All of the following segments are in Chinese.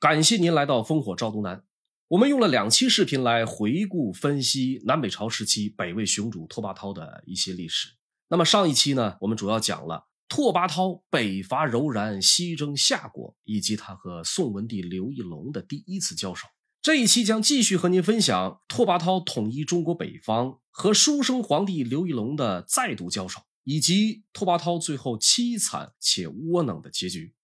感谢您来到烽火赵东南。我们用了两期视频来回顾分析南北朝时期北魏雄主拓跋焘的一些历史。那么上一期呢，我们主要讲了拓跋焘北伐柔然，西征夏国，以及他和宋文帝刘义隆的第一次交手。这一期将继续和您分享拓跋焘统一中国北方和书生皇帝刘义隆的再度交手，以及拓跋焘最后凄惨且窝囊的结局。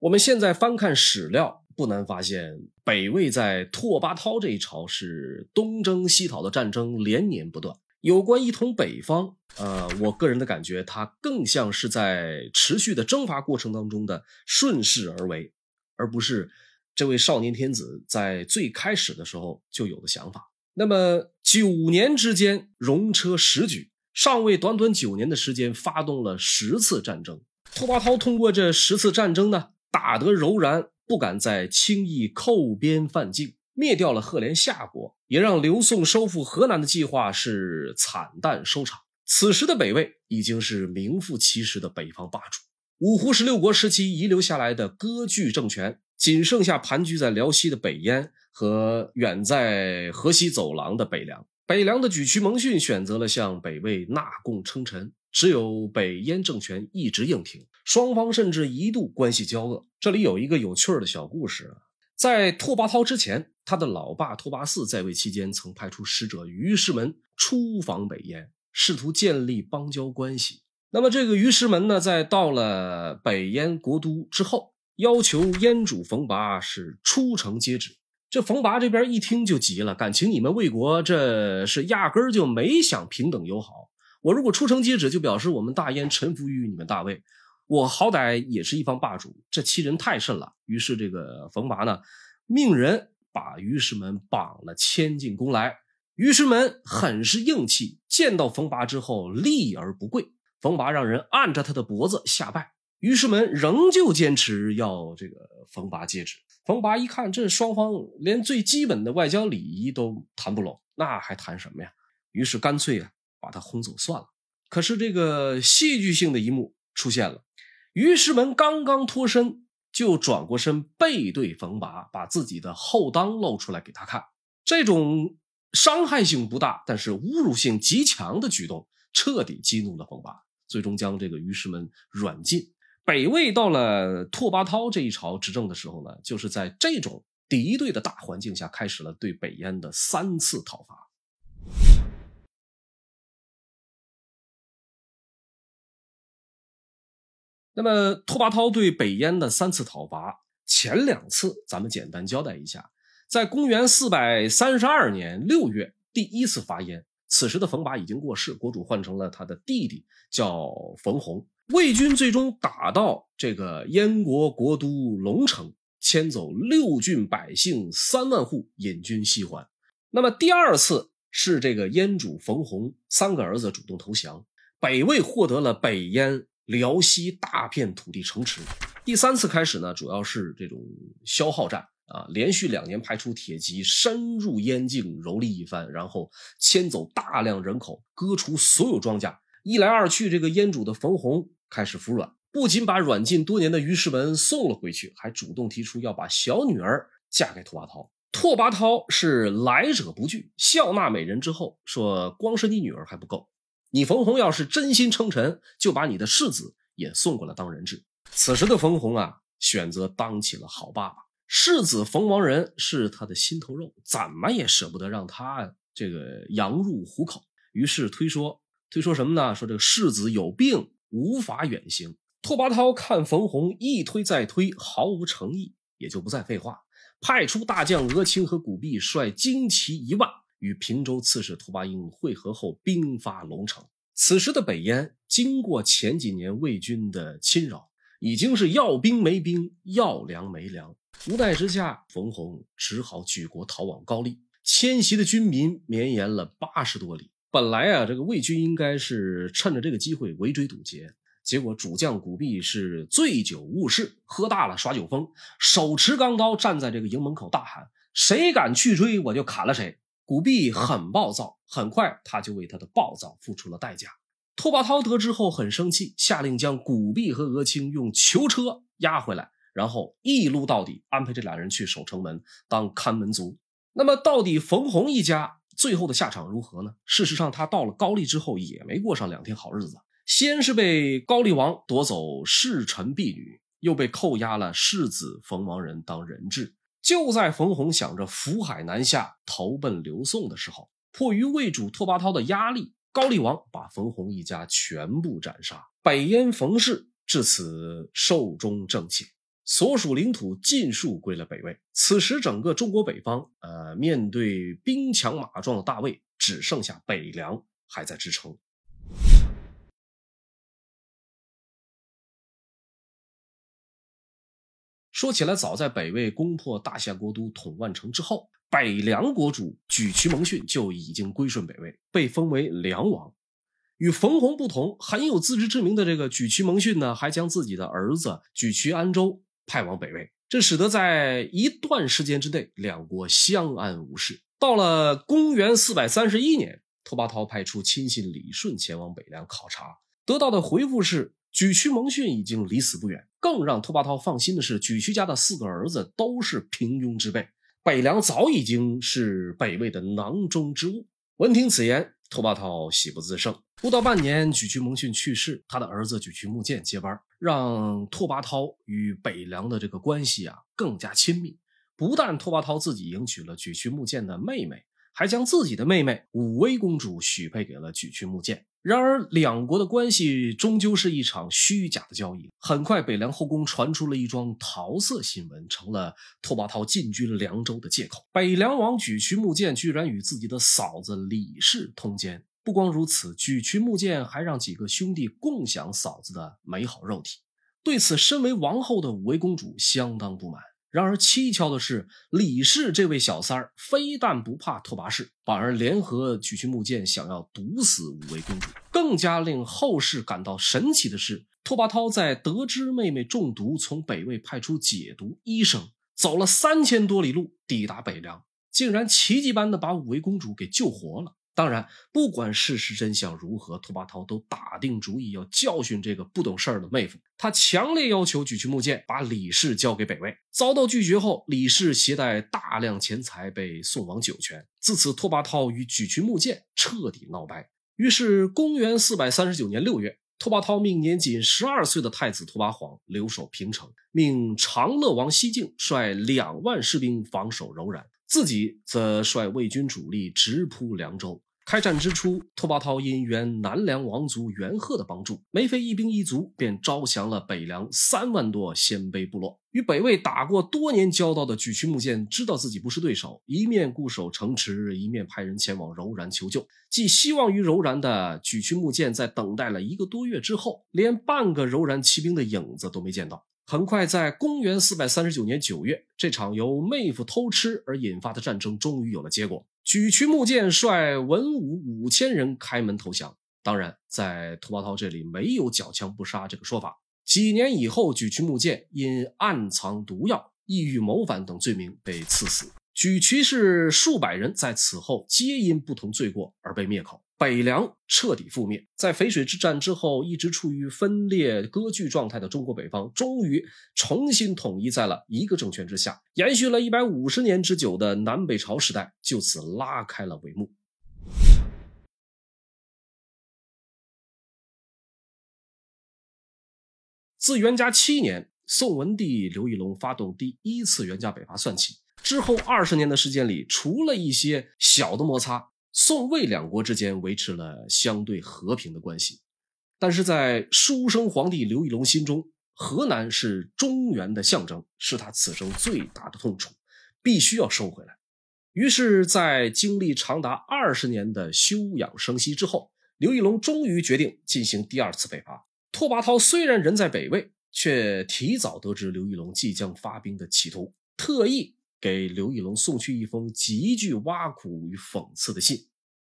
我们现在翻看史料，不难发现，北魏在拓跋焘这一朝是东征西讨的战争连年不断。有关一统北方，呃，我个人的感觉，它更像是在持续的征伐过程当中的顺势而为，而不是这位少年天子在最开始的时候就有的想法。那么九年之间，戎车十举，上位短短九年的时间，发动了十次战争。拓跋焘通过这十次战争呢？打得柔然不敢再轻易扣边犯境，灭掉了赫连夏国，也让刘宋收复河南的计划是惨淡收场。此时的北魏已经是名副其实的北方霸主。五胡十六国时期遗留下来的割据政权，仅剩下盘踞在辽西的北燕和远在河西走廊的北凉。北凉的沮渠蒙逊选择了向北魏纳贡称臣。只有北燕政权一直硬挺，双方甚至一度关系交恶。这里有一个有趣的小故事啊，在拓跋焘之前，他的老爸拓跋嗣在位期间，曾派出使者于师门出访北燕，试图建立邦交关系。那么这个于师门呢，在到了北燕国都之后，要求燕主冯拔是出城接旨。这冯拔这边一听就急了，感情你们魏国这是压根儿就没想平等友好。我如果出城接旨，就表示我们大燕臣服于你们大魏，我好歹也是一方霸主，这欺人太甚了。于是这个冯拔呢，命人把于师门绑了，牵进宫来。于师门很是硬气，见到冯拔之后立而不跪。冯拔让人按着他的脖子下拜。于师门仍旧坚持要这个冯拔接旨。冯拔一看，这双方连最基本的外交礼仪都谈不拢，那还谈什么呀？于是干脆啊。把他轰走算了。可是这个戏剧性的一幕出现了，于师门刚刚脱身，就转过身背对冯拔，把自己的后裆露出来给他看。这种伤害性不大，但是侮辱性极强的举动，彻底激怒了冯拔，最终将这个于师门软禁。北魏到了拓跋焘这一朝执政的时候呢，就是在这种敌对的大环境下，开始了对北燕的三次讨伐。那么，拓跋焘对北燕的三次讨伐，前两次咱们简单交代一下。在公元四百三十二年六月，第一次伐燕，此时的冯跋已经过世，国主换成了他的弟弟，叫冯弘。魏军最终打到这个燕国国都龙城，迁走六郡百姓三万户，引军西还。那么第二次是这个燕主冯弘三个儿子主动投降，北魏获得了北燕。辽西大片土地城池，第三次开始呢，主要是这种消耗战啊，连续两年派出铁骑深入燕境蹂躏一番，然后迁走大量人口，割除所有庄稼。一来二去，这个燕主的冯弘开始服软，不仅把软禁多年的于世文送了回去，还主动提出要把小女儿嫁给拓跋焘。拓跋焘是来者不拒，笑纳美人之后说：“光是你女儿还不够。”你冯弘要是真心称臣，就把你的世子也送过来当人质。此时的冯弘啊，选择当起了好爸爸。世子冯王仁是他的心头肉，怎么也舍不得让他这个羊入虎口。于是推说，推说什么呢？说这个世子有病，无法远行。拓跋焘看冯弘一推再推，毫无诚意，也就不再废话，派出大将额青和古弼率精骑一万。与平州刺史拓跋英会合后，兵发龙城。此时的北燕经过前几年魏军的侵扰，已经是要兵没兵，要粮没粮。无奈之下，冯弘只好举国逃往高丽。迁徙的军民绵延了八十多里。本来啊，这个魏军应该是趁着这个机会围追堵截，结果主将古弼是醉酒误事，喝大了耍酒疯，手持钢刀站在这个营门口大喊：“谁敢去追，我就砍了谁。”古弼很暴躁，很快他就为他的暴躁付出了代价。拓跋焘得知后很生气，下令将古弼和俄青用囚车押回来，然后一撸到底，安排这俩人去守城门当看门卒。那么，到底冯弘一家最后的下场如何呢？事实上，他到了高丽之后，也没过上两天好日子。先是被高丽王夺走侍臣婢女，又被扣押了世子冯王人当人质。就在冯弘想着扶海南下，投奔刘宋的时候，迫于魏主拓跋焘的压力，高丽王把冯弘一家全部斩杀。北燕冯氏至此寿终正寝。所属领土尽数归了北魏。此时，整个中国北方，呃，面对兵强马壮的大魏，只剩下北凉还在支撑。说起来，早在北魏攻破大夏国都统万城之后，北凉国主沮渠蒙逊就已经归顺北魏，被封为凉王。与冯弘不同，很有自知之明的这个沮渠蒙逊呢，还将自己的儿子沮渠安州。派往北魏，这使得在一段时间之内，两国相安无事。到了公元四百三十一年，拓跋焘派出亲信李顺前往北凉考察，得到的回复是沮渠蒙逊已经离死不远。更让拓跋焘放心的是，沮渠家的四个儿子都是平庸之辈，北凉早已经是北魏的囊中之物。闻听此言，拓跋焘喜不自胜。不到半年，沮渠蒙逊去世，他的儿子沮渠穆剑接班，让拓跋焘与北凉的这个关系啊更加亲密。不但拓跋焘自己迎娶了沮渠穆剑的妹妹，还将自己的妹妹武威公主许配给了沮渠穆剑。然而，两国的关系终究是一场虚假的交易。很快，北凉后宫传出了一桩桃色新闻，成了拓跋焘进军凉州的借口。北凉王沮渠穆剑居然与自己的嫂子李氏通奸。不光如此，沮渠木剑还让几个兄弟共享嫂子的美好肉体。对此，身为王后的武威公主相当不满。然而蹊跷的是，李氏这位小三儿非但不怕拓跋氏，反而联合举渠木剑想要毒死武威公主。更加令后世感到神奇的是，拓跋焘在得知妹妹中毒，从北魏派出解毒医生，走了三千多里路抵达北凉，竟然奇迹般的把武威公主给救活了。当然，不管事实真相如何，拓跋焘都打定主意要教训这个不懂事儿的妹夫。他强烈要求举渠木剑把李氏交给北魏。遭到拒绝后，李氏携带大量钱财被送往酒泉。自此，拓跋焘与举渠木剑彻底闹掰。于是，公元四百三十九年六月，拓跋焘命年仅十二岁的太子拓跋晃留守平城，命长乐王西境率两万士兵防守柔然，自己则率魏军主力直扑凉州。开战之初，拓跋焘因援南凉王族元贺的帮助，没费一兵一卒便招降了北凉三万多鲜卑部落。与北魏打过多年交道的沮渠木建知道自己不是对手，一面固守城池，一面派人前往柔然求救。寄希望于柔然的沮渠木建，在等待了一个多月之后，连半个柔然骑兵的影子都没见到。很快，在公元四百三十九年九月，这场由妹夫偷吃而引发的战争终于有了结果。沮渠木剑率文武五千人开门投降。当然，在拓跋焘这里没有缴枪不杀这个说法。几年以后，沮渠木剑因暗藏毒药、意欲谋反等罪名被赐死。沮渠氏数百人在此后皆因不同罪过而被灭口。北凉彻底覆灭，在淝水之战之后，一直处于分裂割据状态的中国北方，终于重新统一在了一个政权之下，延续了一百五十年之久的南北朝时代就此拉开了帷幕。自元嘉七年，宋文帝刘义隆发动第一次元嘉北伐算起，之后二十年的时间里，除了一些小的摩擦。宋魏两国之间维持了相对和平的关系，但是在书生皇帝刘义隆心中，河南是中原的象征，是他此生最大的痛楚，必须要收回来。于是，在经历长达二十年的休养生息之后，刘义隆终于决定进行第二次北伐。拓跋焘虽然人在北魏，却提早得知刘义隆即将发兵的企图，特意。给刘义隆送去一封极具挖苦与讽刺的信，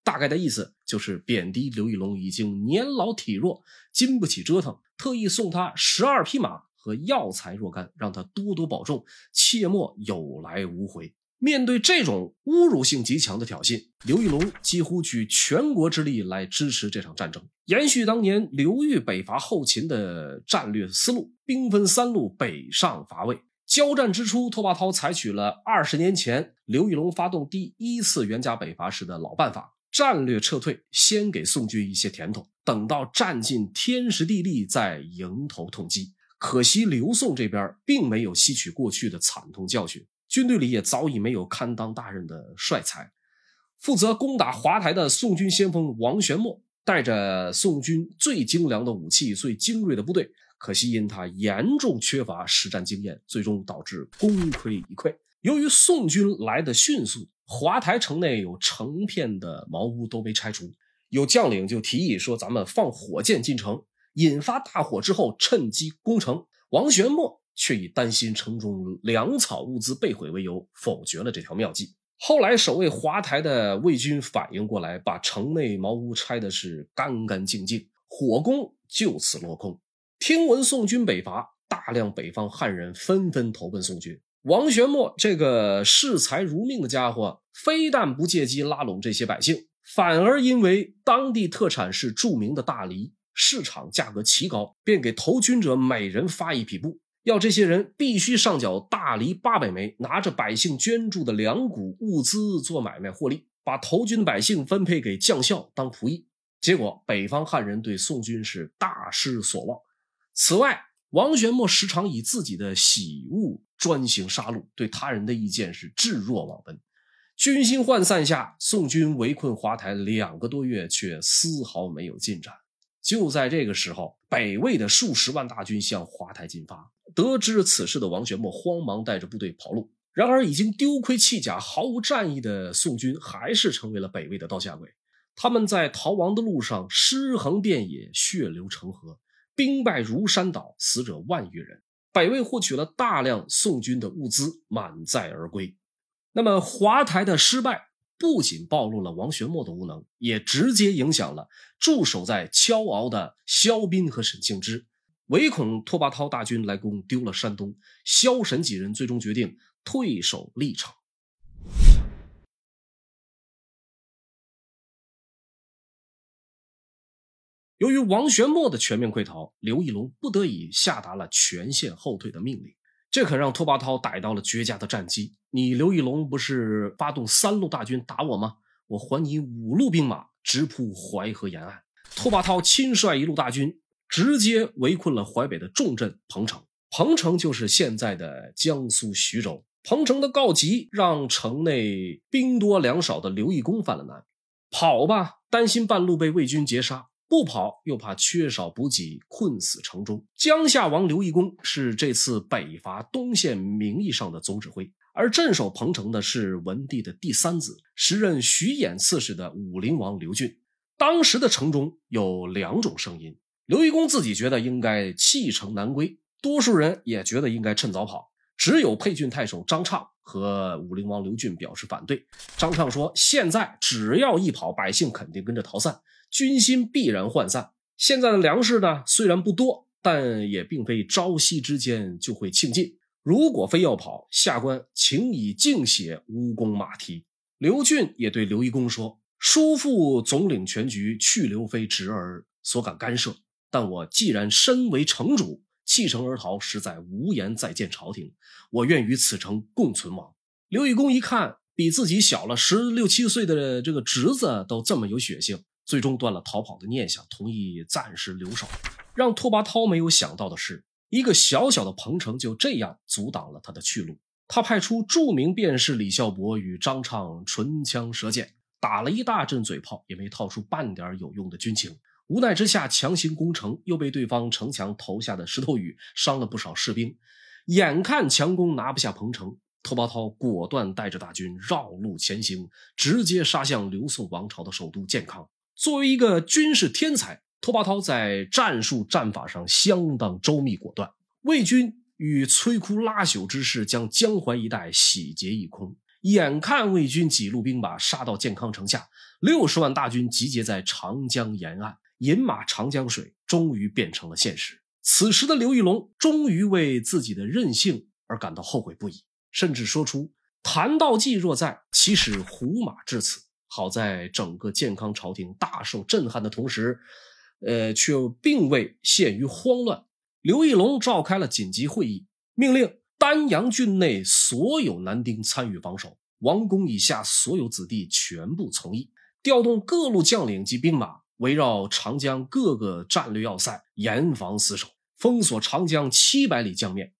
大概的意思就是贬低刘义隆已经年老体弱，经不起折腾，特意送他十二匹马和药材若干，让他多多保重，切莫有来无回。面对这种侮辱性极强的挑衅，刘义隆几乎举全国之力来支持这场战争，延续当年刘裕北伐后秦的战略思路，兵分三路北上伐魏。交战之初，拓跋焘采取了二十年前刘玉龙发动第一次元甲北伐时的老办法。战略撤退，先给宋军一些甜头，等到占尽天时地利，再迎头痛击。可惜刘宋这边并没有吸取过去的惨痛教训，军队里也早已没有堪当大任的帅才。负责攻打华台的宋军先锋王玄谟，带着宋军最精良的武器、最精锐的部队，可惜因他严重缺乏实战经验，最终导致功亏一篑。由于宋军来的迅速。华台城内有成片的茅屋都被拆除，有将领就提议说：“咱们放火箭进城，引发大火之后趁机攻城。”王玄谟却以担心城中粮草物资被毁为由，否决了这条妙计。后来守卫华台的魏军反应过来，把城内茅屋拆的是干干净净，火攻就此落空。听闻宋军北伐，大量北方汉人纷纷投奔宋军。王玄谟这个视财如命的家伙，非但不借机拉拢这些百姓，反而因为当地特产是著名的大梨，市场价格奇高，便给投军者每人发一匹布，要这些人必须上缴大梨八百枚，拿着百姓捐助的粮谷物资做买卖获利，把投军的百姓分配给将校当仆役。结果，北方汉人对宋军是大失所望。此外，王玄谟时常以自己的喜恶专行杀戮，对他人的意见是置若罔闻。军心涣散下，宋军围困华台两个多月，却丝毫没有进展。就在这个时候，北魏的数十万大军向华台进发。得知此事的王玄谟慌忙带着部队跑路。然而，已经丢盔弃甲、毫无战意的宋军，还是成为了北魏的刀下鬼。他们在逃亡的路上尸横遍野，血流成河。兵败如山倒，死者万余人。北魏获取了大量宋军的物资，满载而归。那么华台的失败，不仅暴露了王玄谟的无能，也直接影响了驻守在敲敖的萧斌和沈庆之。唯恐拓跋焘大军来攻，丢了山东，萧沈几人最终决定退守历城。由于王玄谟的全面溃逃，刘义隆不得已下达了全线后退的命令。这可让拓跋焘逮到了绝佳的战机。你刘义隆不是发动三路大军打我吗？我还你五路兵马，直扑淮河沿岸。拓跋焘亲率一路大军，直接围困了淮北的重镇彭城。彭城就是现在的江苏徐州。彭城的告急，让城内兵多粮少的刘义恭犯了难。跑吧，担心半路被魏军截杀。不跑又怕缺少补给，困死城中。江夏王刘义恭是这次北伐东线名义上的总指挥，而镇守彭城的是文帝的第三子，时任徐兖刺史的武陵王刘俊。当时的城中有两种声音：刘义恭自己觉得应该弃城南归，多数人也觉得应该趁早跑。只有沛郡太守张畅和武陵王刘俊表示反对。张畅说：“现在只要一跑，百姓肯定跟着逃散。”军心必然涣散。现在的粮食呢，虽然不多，但也并非朝夕之间就会庆尽。如果非要跑，下官请以净血乌公马蹄。刘俊也对刘义公说：“叔父总领全局，去留非侄儿所敢干涉。但我既然身为城主，弃城而逃，实在无颜再见朝廷。我愿与此城共存亡。”刘义公一看，比自己小了十六七岁的这个侄子都这么有血性。最终断了逃跑的念想，同意暂时留守。让拓跋焘没有想到的是，一个小小的彭城就这样阻挡了他的去路。他派出著名辩士李孝伯与张畅唇枪舌剑，打了一大阵嘴炮，也没套出半点有用的军情。无奈之下，强行攻城，又被对方城墙投下的石头雨伤了不少士兵。眼看强攻拿不下彭城，拓跋焘果断带着大军绕路前行，直接杀向刘宋王朝的首都建康。作为一个军事天才，拓跋焘在战术战法上相当周密果断。魏军与摧枯拉朽之势将江淮一带洗劫一空。眼看魏军几路兵马杀到建康城下，六十万大军集结在长江沿岸，饮马长江水，终于变成了现实。此时的刘义隆终于为自己的任性而感到后悔不已，甚至说出：“谭道济若在，其使胡马至此。好在整个健康朝廷大受震撼的同时，呃，却并未陷于慌乱。刘义隆召开了紧急会议，命令丹阳郡内所有男丁参与防守，王公以下所有子弟全部从役，调动各路将领及兵马，围绕长江各个战略要塞，严防死守，封锁长江七百里江面。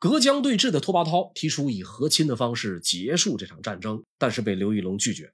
隔江对峙的拓跋焘提出以和亲的方式结束这场战争，但是被刘义隆拒绝。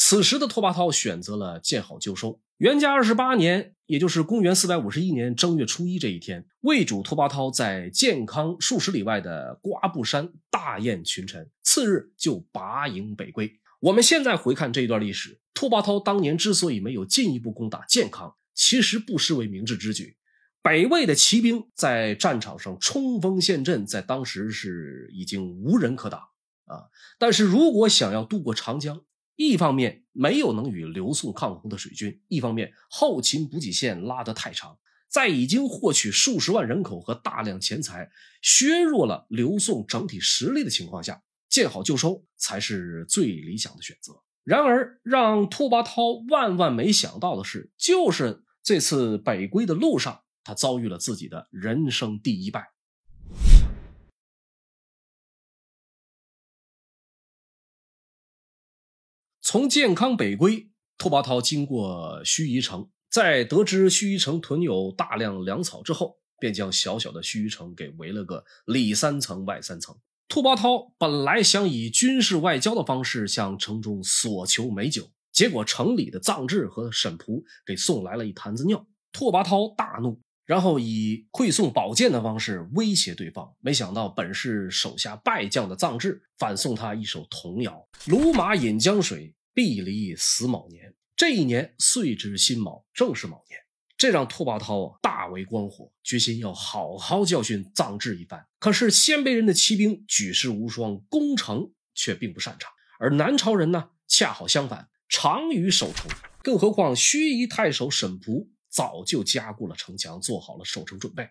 此时的拓跋焘选择了见好就收。元嘉二十八年，也就是公元四百五十一年正月初一这一天，魏主拓跋焘在建康数十里外的瓜布山大宴群臣，次日就拔营北归。我们现在回看这一段历史，拓跋焘当年之所以没有进一步攻打建康，其实不失为明智之举。北魏的骑兵在战场上冲锋陷阵，在当时是已经无人可挡啊。但是如果想要渡过长江，一方面没有能与刘宋抗衡的水军，一方面后勤补给线拉得太长，在已经获取数十万人口和大量钱财，削弱了刘宋整体实力的情况下，见好就收才是最理想的选择。然而，让拓跋焘万万没想到的是，就是这次北归的路上，他遭遇了自己的人生第一败。从建康北归，拓跋焘经过盱眙城，在得知盱眙城囤有大量粮草之后，便将小小的盱眙城给围了个里三层外三层。拓跋焘本来想以军事外交的方式向城中索求美酒，结果城里的臧志和沈仆给送来了一坛子尿。拓跋焘大怒，然后以馈送宝剑的方式威胁对方。没想到本是手下败将的臧志，反送他一首童谣：“鲁马饮江水。”必离死卯年，这一年岁值辛卯，正是卯年。这让拓跋焘啊大为光火，决心要好好教训臧质一番。可是鲜卑人的骑兵举世无双，攻城却并不擅长，而南朝人呢，恰好相反，长于守城。更何况盱眙太守沈仆早就加固了城墙，做好了守城准备，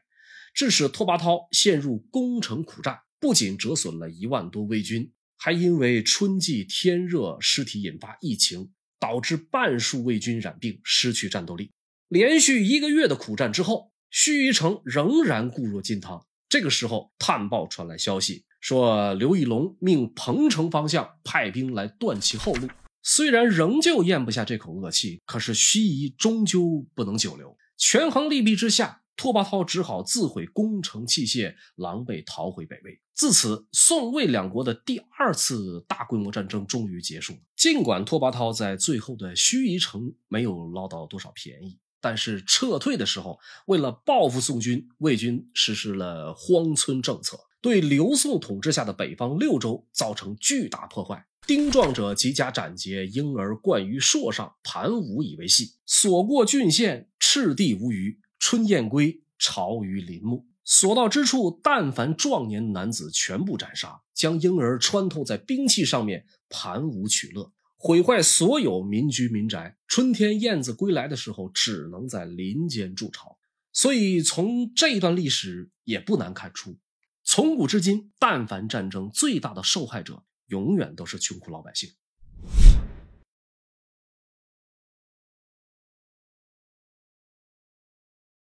致使拓跋焘陷入攻城苦战，不仅折损了一万多魏军。还因为春季天热，尸体引发疫情，导致半数魏军染病，失去战斗力。连续一个月的苦战之后，盱眙城仍然固若金汤。这个时候，探报传来消息，说刘义隆命彭城方向派兵来断其后路。虽然仍旧咽不下这口恶气，可是盱眙终究不能久留。权衡利弊之下。拓跋焘只好自毁攻城器械，狼狈逃回北魏。自此，宋魏两国的第二次大规模战争终于结束。尽管拓跋焘在最后的盱眙城没有捞到多少便宜，但是撤退的时候，为了报复宋军，魏军实施了荒村政策，对刘宋统治下的北方六州造成巨大破坏。丁壮者即加斩截，婴儿冠于槊上，盘舞以为戏。所过郡县，赤地无余。春燕归，巢于林木。所到之处，但凡壮年男子，全部斩杀，将婴儿穿透在兵器上面，盘舞取乐，毁坏所有民居民宅。春天燕子归来的时候，只能在林间筑巢。所以，从这段历史也不难看出，从古至今，但凡战争，最大的受害者永远都是穷苦老百姓。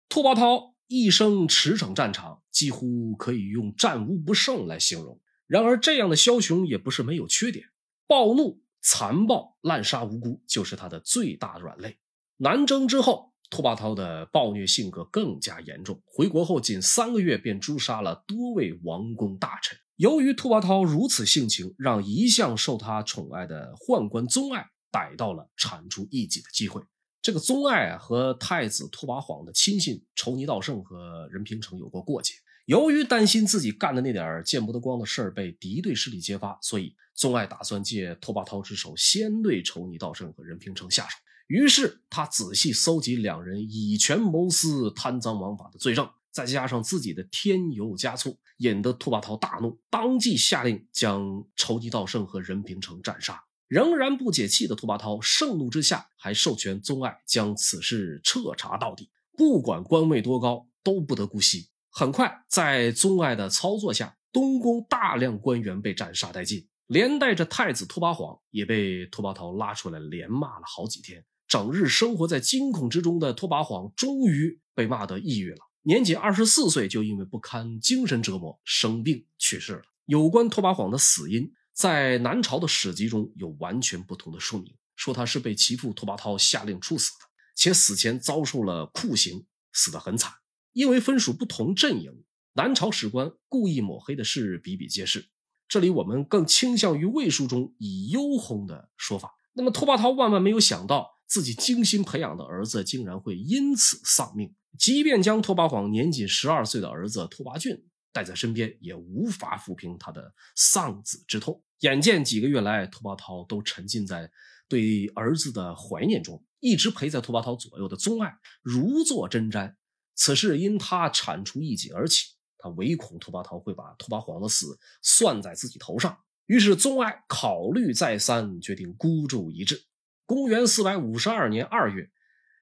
拓跋焘一生驰骋战场，几乎可以用战无不胜来形容。然而，这样的枭雄也不是没有缺点，暴怒、残暴、滥杀无辜，就是他的最大软肋。南征之后，拓跋焘的暴虐性格更加严重。回国后，仅三个月便诛杀了多位王公大臣。由于拓跋焘如此性情，让一向受他宠爱的宦官宗爱逮到了铲除异己的机会。这个宗爱啊，和太子拓跋晃的亲信仇尼道胜和任平城有过过节。由于担心自己干的那点见不得光的事儿被敌对势力揭发，所以宗爱打算借拓跋焘之手，先对仇尼道胜和任平城下手。于是他仔细搜集两人以权谋私、贪赃枉法的罪证，再加上自己的添油加醋，引得拓跋焘大怒，当即下令将仇尼道胜和任平城斩杀。仍然不解气的拓跋焘盛怒之下，还授权宗爱将此事彻查到底，不管官位多高，都不得姑息。很快，在宗爱的操作下，东宫大量官员被斩杀殆尽，连带着太子拓跋晃也被拓跋焘拉出来连骂了好几天。整日生活在惊恐之中的拓跋晃，终于被骂得抑郁了。年仅二十四岁，就因为不堪精神折磨生病去世了。有关拓跋晃的死因，在南朝的史籍中有完全不同的说明，说他是被其父拓跋焘下令处死的，且死前遭受了酷刑，死得很惨。因为分属不同阵营，南朝史官故意抹黑的事比比皆是。这里我们更倾向于魏书中以幽讧的说法。那么拓跋焘万万没有想到。自己精心培养的儿子竟然会因此丧命，即便将拓跋晃年仅十二岁的儿子拓跋浚带在身边，也无法抚平他的丧子之痛。眼见几个月来，拓跋焘都沉浸在对儿子的怀念中，一直陪在拓跋焘左右的宗爱如坐针毡。此事因他铲除异己而起，他唯恐拓跋焘会把拓跋晃的死算在自己头上，于是宗爱考虑再三，决定孤注一掷。公元四百五十二年二月，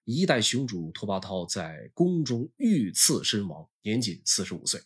一代雄主拓跋焘在宫中遇刺身亡，年仅四十五岁。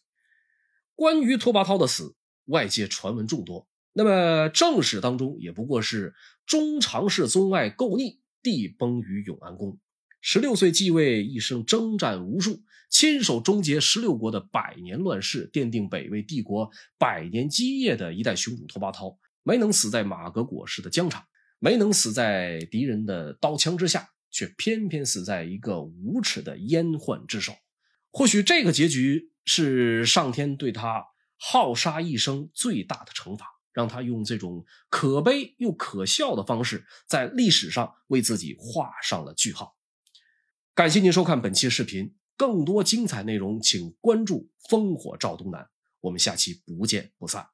关于拓跋焘的死，外界传闻众多。那么正史当中也不过是中常侍宗爱构逆，地崩于永安宫。十六岁继位，一生征战无数，亲手终结十六国的百年乱世，奠定北魏帝国百年基业的一代雄主拓跋焘，没能死在马革裹尸的疆场。没能死在敌人的刀枪之下，却偏偏死在一个无耻的阉宦之手。或许这个结局是上天对他好杀一生最大的惩罚，让他用这种可悲又可笑的方式，在历史上为自己画上了句号。感谢您收看本期视频，更多精彩内容请关注“烽火赵东南”，我们下期不见不散。